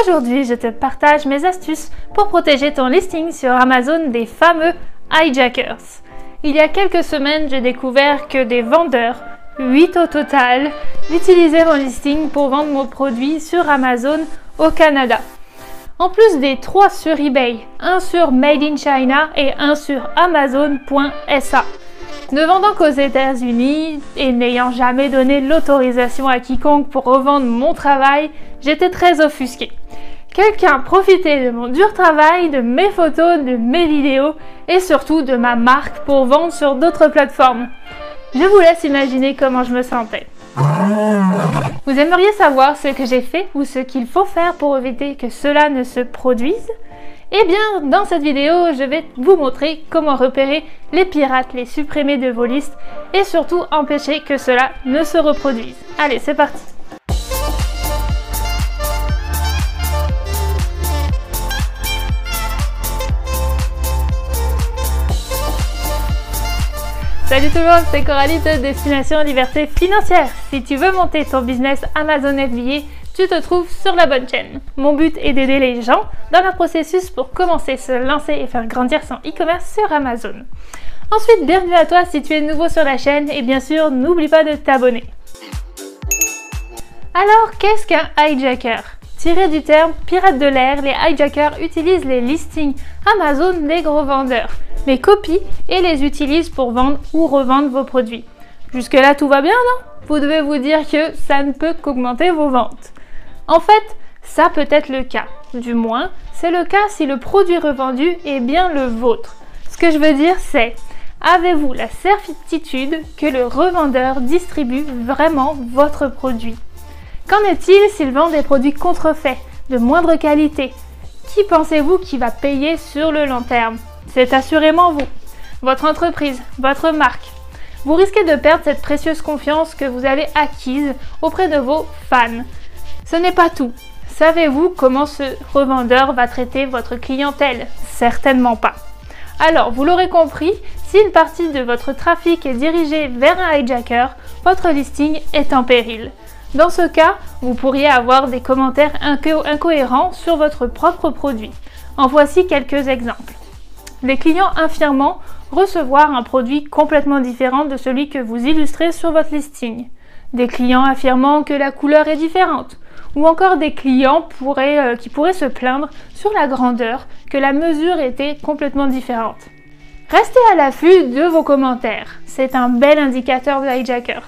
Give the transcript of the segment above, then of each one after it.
Aujourd'hui, je te partage mes astuces pour protéger ton listing sur Amazon des fameux hijackers. Il y a quelques semaines, j'ai découvert que des vendeurs, 8 au total, utilisaient mon listing pour vendre mon produit sur Amazon au Canada. En plus des 3 sur eBay, 1 sur Made in China et 1 sur Amazon.sa. Ne vendant qu'aux États-Unis et n'ayant jamais donné l'autorisation à quiconque pour revendre mon travail, j'étais très offusquée. Quelqu'un profitait de mon dur travail, de mes photos, de mes vidéos et surtout de ma marque pour vendre sur d'autres plateformes. Je vous laisse imaginer comment je me sentais. Vous aimeriez savoir ce que j'ai fait ou ce qu'il faut faire pour éviter que cela ne se produise? Eh bien, dans cette vidéo, je vais vous montrer comment repérer les pirates, les supprimer de vos listes et surtout empêcher que cela ne se reproduise. Allez, c'est parti Salut tout le monde, c'est Coralie de Destination Liberté Financière. Si tu veux monter ton business Amazon FBA, tu te trouves sur la bonne chaîne. Mon but est d'aider les gens dans leur processus pour commencer, se lancer et faire grandir son e-commerce sur Amazon. Ensuite, bienvenue à toi si tu es nouveau sur la chaîne et bien sûr, n'oublie pas de t'abonner. Alors, qu'est-ce qu'un hijacker? Tiré du terme pirate de l'air, les hijackers utilisent les listings Amazon des gros vendeurs les copient et les utilisent pour vendre ou revendre vos produits. Jusque-là, tout va bien, non? Vous devez vous dire que ça ne peut qu'augmenter vos ventes. En fait, ça peut être le cas. Du moins, c'est le cas si le produit revendu est bien le vôtre. Ce que je veux dire, c'est avez-vous la certitude que le revendeur distribue vraiment votre produit? Qu'en est-il s'il vend des produits contrefaits, de moindre qualité? Qui pensez-vous qui va payer sur le long terme? C'est assurément vous, votre entreprise, votre marque. Vous risquez de perdre cette précieuse confiance que vous avez acquise auprès de vos fans. Ce n'est pas tout. Savez-vous comment ce revendeur va traiter votre clientèle? Certainement pas. Alors, vous l'aurez compris, si une partie de votre trafic est dirigée vers un hijacker, votre listing est en péril. Dans ce cas, vous pourriez avoir des commentaires incohérents sur votre propre produit. En voici quelques exemples les clients affirmant recevoir un produit complètement différent de celui que vous illustrez sur votre listing. Des clients affirmant que la couleur est différente. Ou encore des clients euh, qui pourraient se plaindre sur la grandeur, que la mesure était complètement différente. Restez à l'affût de vos commentaires. C'est un bel indicateur de hijackers.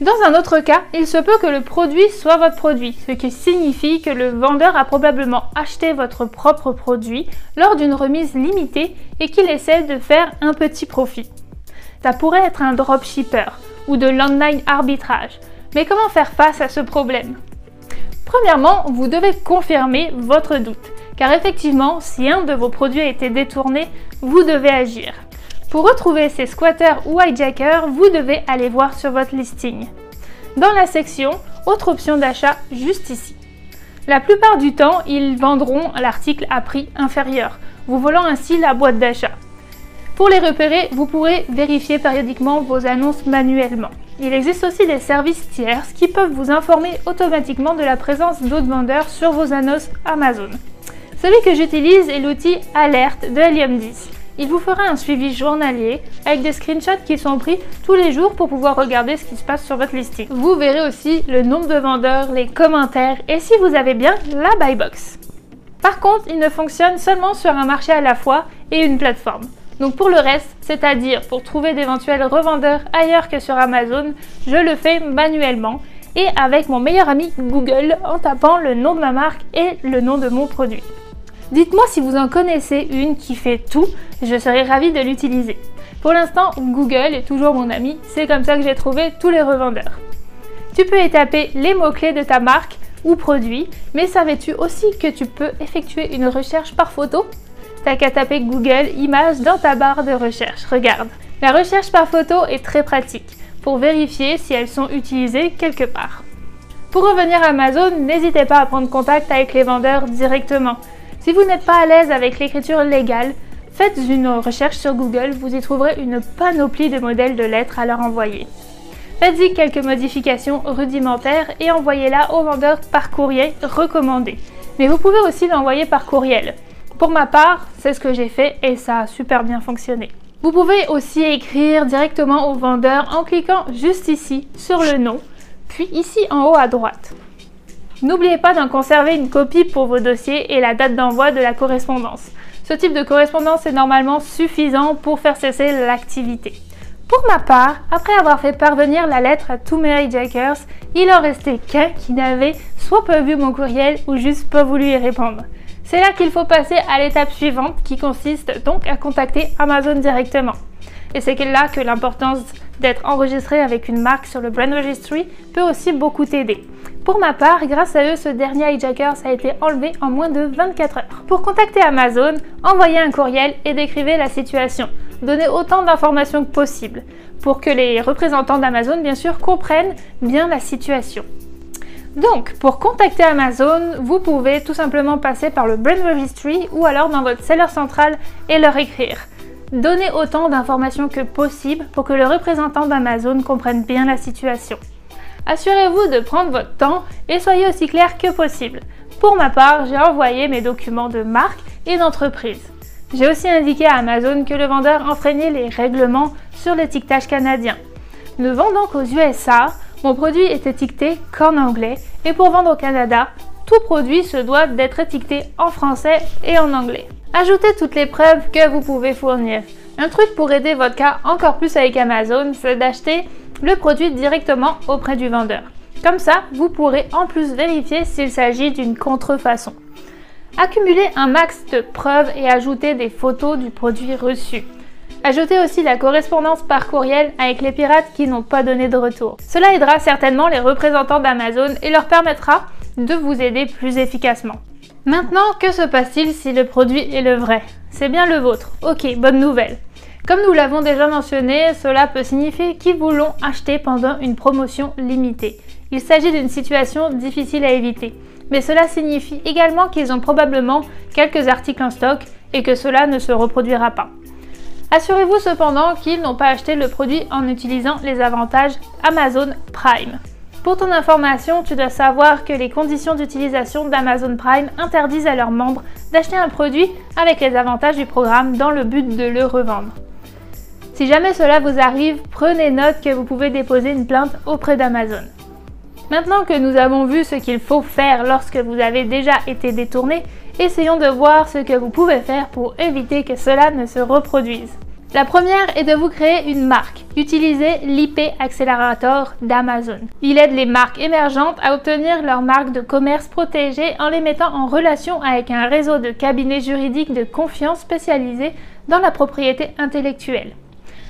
Dans un autre cas, il se peut que le produit soit votre produit, ce qui signifie que le vendeur a probablement acheté votre propre produit lors d'une remise limitée et qu'il essaie de faire un petit profit. Ça pourrait être un dropshipper ou de l'online arbitrage. Mais comment faire face à ce problème? Premièrement, vous devez confirmer votre doute, car effectivement, si un de vos produits a été détourné, vous devez agir. Pour retrouver ces squatters ou hijackers, vous devez aller voir sur votre listing. Dans la section Autre option d'achat, juste ici. La plupart du temps, ils vendront l'article à prix inférieur, vous volant ainsi la boîte d'achat. Pour les repérer, vous pourrez vérifier périodiquement vos annonces manuellement. Il existe aussi des services tiers qui peuvent vous informer automatiquement de la présence d'autres vendeurs sur vos annonces Amazon. Celui que j'utilise est l'outil Alerte de Helium 10. Il vous fera un suivi journalier avec des screenshots qui sont pris tous les jours pour pouvoir regarder ce qui se passe sur votre listing. Vous verrez aussi le nombre de vendeurs, les commentaires et si vous avez bien la buy box. Par contre, il ne fonctionne seulement sur un marché à la fois et une plateforme. Donc pour le reste, c'est-à-dire pour trouver d'éventuels revendeurs ailleurs que sur Amazon, je le fais manuellement et avec mon meilleur ami Google en tapant le nom de ma marque et le nom de mon produit. Dites-moi si vous en connaissez une qui fait tout, je serais ravie de l'utiliser. Pour l'instant, Google est toujours mon ami, c'est comme ça que j'ai trouvé tous les revendeurs. Tu peux y taper les mots-clés de ta marque ou produit, mais savais-tu aussi que tu peux effectuer une recherche par photo? T'as qu'à taper Google Images dans ta barre de recherche. Regarde. La recherche par photo est très pratique pour vérifier si elles sont utilisées quelque part. Pour revenir à Amazon, n'hésitez pas à prendre contact avec les vendeurs directement. Si vous n'êtes pas à l'aise avec l'écriture légale, faites une recherche sur Google, vous y trouverez une panoplie de modèles de lettres à leur envoyer. Faites-y quelques modifications rudimentaires et envoyez-la au vendeur par courrier recommandé. Mais vous pouvez aussi l'envoyer par courriel. Pour ma part, c'est ce que j'ai fait et ça a super bien fonctionné. Vous pouvez aussi écrire directement au vendeur en cliquant juste ici sur le nom, puis ici en haut à droite. N'oubliez pas d'en conserver une copie pour vos dossiers et la date d'envoi de la correspondance. Ce type de correspondance est normalement suffisant pour faire cesser l'activité. Pour ma part, après avoir fait parvenir la lettre à tous mes hijackers, il en restait qu'un qui n'avait soit pas vu mon courriel ou juste pas voulu y répondre. C'est là qu'il faut passer à l'étape suivante qui consiste donc à contacter Amazon directement. Et c'est là que l'importance d'être enregistré avec une marque sur le Brand Registry peut aussi beaucoup t'aider. Pour ma part, grâce à eux, ce dernier hijacker a été enlevé en moins de 24 heures. Pour contacter Amazon, envoyez un courriel et décrivez la situation. Donnez autant d'informations que possible pour que les représentants d'Amazon, bien sûr, comprennent bien la situation. Donc, pour contacter Amazon, vous pouvez tout simplement passer par le Brand Registry ou alors dans votre seller central et leur écrire. Donnez autant d'informations que possible pour que le représentant d'Amazon comprenne bien la situation. Assurez-vous de prendre votre temps et soyez aussi clair que possible. Pour ma part, j'ai envoyé mes documents de marque et d'entreprise. J'ai aussi indiqué à Amazon que le vendeur enfreignait les règlements sur l'étiquetage canadien. Ne vendant qu'aux USA, mon produit est étiqueté qu'en anglais et pour vendre au Canada, tout produit se doit d'être étiqueté en français et en anglais. Ajoutez toutes les preuves que vous pouvez fournir. Un truc pour aider votre cas encore plus avec Amazon, c'est d'acheter le produit directement auprès du vendeur. Comme ça, vous pourrez en plus vérifier s'il s'agit d'une contrefaçon. Accumulez un max de preuves et ajoutez des photos du produit reçu. Ajoutez aussi la correspondance par courriel avec les pirates qui n'ont pas donné de retour. Cela aidera certainement les représentants d'Amazon et leur permettra de vous aider plus efficacement. Maintenant, que se passe-t-il si le produit est le vrai? C'est bien le vôtre. Ok, bonne nouvelle. Comme nous l'avons déjà mentionné, cela peut signifier qu'ils vous l'ont acheté pendant une promotion limitée. Il s'agit d'une situation difficile à éviter, mais cela signifie également qu'ils ont probablement quelques articles en stock et que cela ne se reproduira pas. Assurez-vous cependant qu'ils n'ont pas acheté le produit en utilisant les avantages Amazon Prime. Pour ton information, tu dois savoir que les conditions d'utilisation d'Amazon Prime interdisent à leurs membres d'acheter un produit avec les avantages du programme dans le but de le revendre. Si jamais cela vous arrive, prenez note que vous pouvez déposer une plainte auprès d'Amazon. Maintenant que nous avons vu ce qu'il faut faire lorsque vous avez déjà été détourné, essayons de voir ce que vous pouvez faire pour éviter que cela ne se reproduise. La première est de vous créer une marque. Utilisez l'IP Accelerator d'Amazon. Il aide les marques émergentes à obtenir leur marque de commerce protégée en les mettant en relation avec un réseau de cabinets juridiques de confiance spécialisés dans la propriété intellectuelle.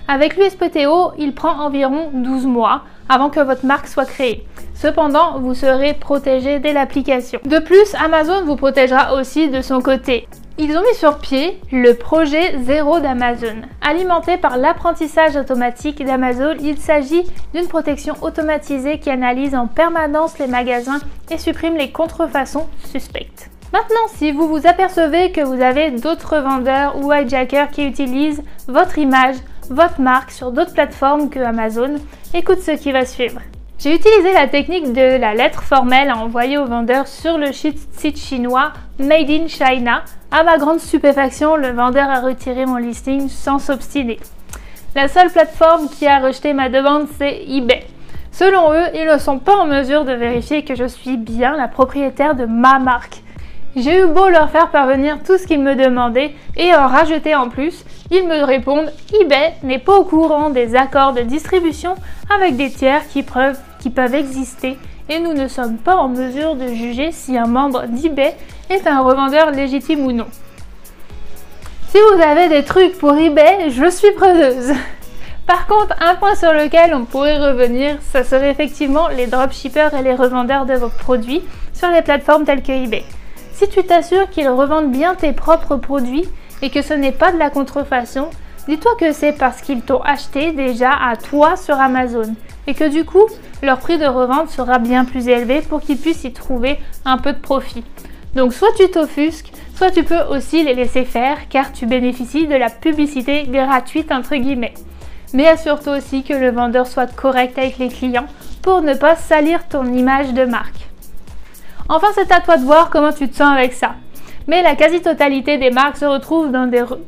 Avec l'USPTO, il prend environ 12 mois avant que votre marque soit créée. Cependant, vous serez protégé dès l'application. De plus, Amazon vous protégera aussi de son côté. Ils ont mis sur pied le projet Zéro d'Amazon. Alimenté par l'apprentissage automatique d'Amazon, il s'agit d'une protection automatisée qui analyse en permanence les magasins et supprime les contrefaçons suspectes. Maintenant, si vous vous apercevez que vous avez d'autres vendeurs ou hijackers qui utilisent votre image, votre marque sur d'autres plateformes que Amazon, écoute ce qui va suivre. J'ai utilisé la technique de la lettre formelle à envoyer au vendeur sur le site chinois Made in China. À ma grande stupéfaction, le vendeur a retiré mon listing sans s'obstiner. La seule plateforme qui a rejeté ma demande, c'est eBay. Selon eux, ils ne sont pas en mesure de vérifier que je suis bien la propriétaire de ma marque. J'ai eu beau leur faire parvenir tout ce qu'ils me demandaient et en rajouter en plus, ils me répondent eBay n'est pas au courant des accords de distribution avec des tiers qui, qui peuvent exister et nous ne sommes pas en mesure de juger si un membre d'eBay est un revendeur légitime ou non. Si vous avez des trucs pour eBay, je suis preneuse. Par contre, un point sur lequel on pourrait revenir, ce serait effectivement les dropshippers et les revendeurs de vos produits sur les plateformes telles que eBay. Si tu t'assures qu'ils revendent bien tes propres produits et que ce n'est pas de la contrefaçon, dis-toi que c'est parce qu'ils t'ont acheté déjà à toi sur Amazon et que du coup, leur prix de revente sera bien plus élevé pour qu'ils puissent y trouver un peu de profit. Donc soit tu t'offusques, soit tu peux aussi les laisser faire car tu bénéficies de la publicité gratuite entre guillemets. Mais assure-toi aussi que le vendeur soit correct avec les clients pour ne pas salir ton image de marque. Enfin, c'est à toi de voir comment tu te sens avec ça. Mais la quasi-totalité des marques se retrouvent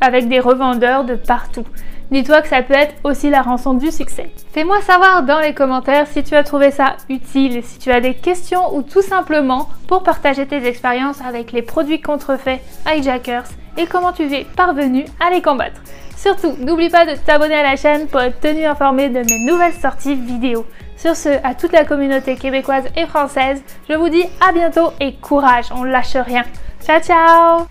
avec des revendeurs de partout. Dis-toi que ça peut être aussi la rançon du succès. Fais-moi savoir dans les commentaires si tu as trouvé ça utile, si tu as des questions ou tout simplement pour partager tes expériences avec les produits contrefaits hijackers et comment tu es parvenu à les combattre. Surtout, n'oublie pas de t'abonner à la chaîne pour être tenu informé de mes nouvelles sorties vidéo. Sur ce, à toute la communauté québécoise et française, je vous dis à bientôt et courage, on lâche rien. 小巧